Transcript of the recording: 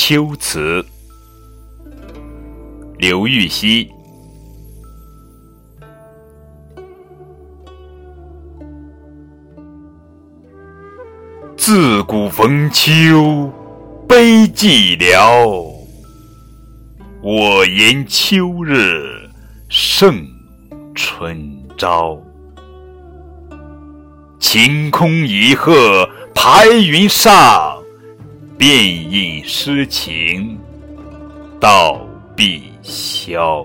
秋词，刘禹锡。自古逢秋悲寂寥，我言秋日胜春朝。晴空一鹤排云上，便引诗情到碧霄。